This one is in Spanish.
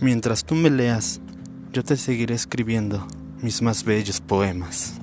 Mientras tú me leas, yo te seguiré escribiendo mis más bellos poemas.